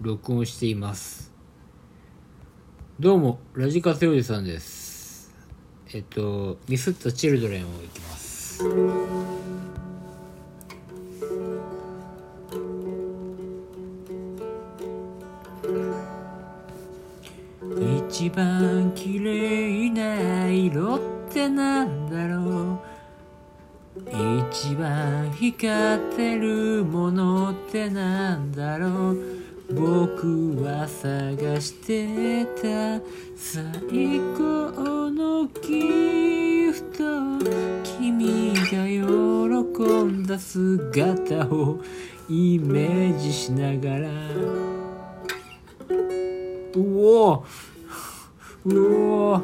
録音しています。どうもラジカセおじさんです。えっとミスったチルドレンをいきます。一番綺麗な色ってなんだろう。一番光ってるものってなんだろう僕は探してた最高のギフト。君が喜んだ姿をイメージしながら。うおうお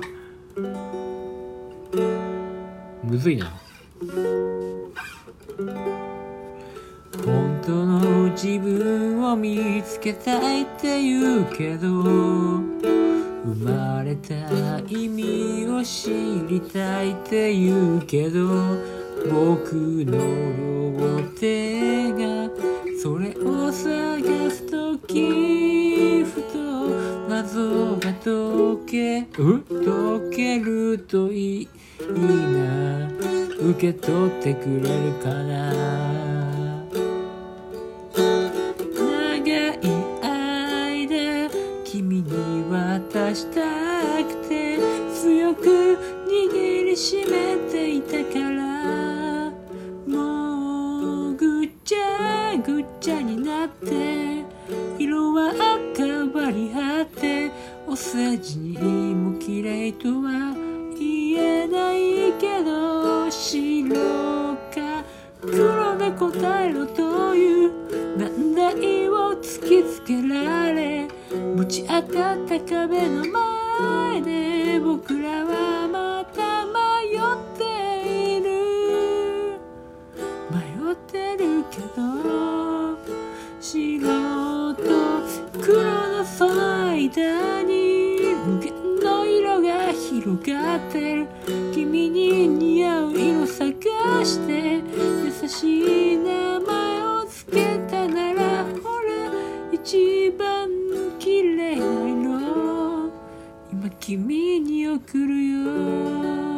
むずいな。本当の自分を見つけたいって言うけど生まれた意味を知りたいって言うけど僕の両手がそれを探す時ふと謎が解け解けるといいな。受け取ってくれるかな長い間君に渡したくて強く握りしめていたから。もうぐっちゃぐっちゃになって色は変わり果てお世辞にも綺麗とは言えないけど。白か黒で答えろという難題を突きつけられぶち当たった壁の前で僕らはまた迷っている。迷ってるけど白と黒のその間に無限の色が広がってる。君に君に送るよ。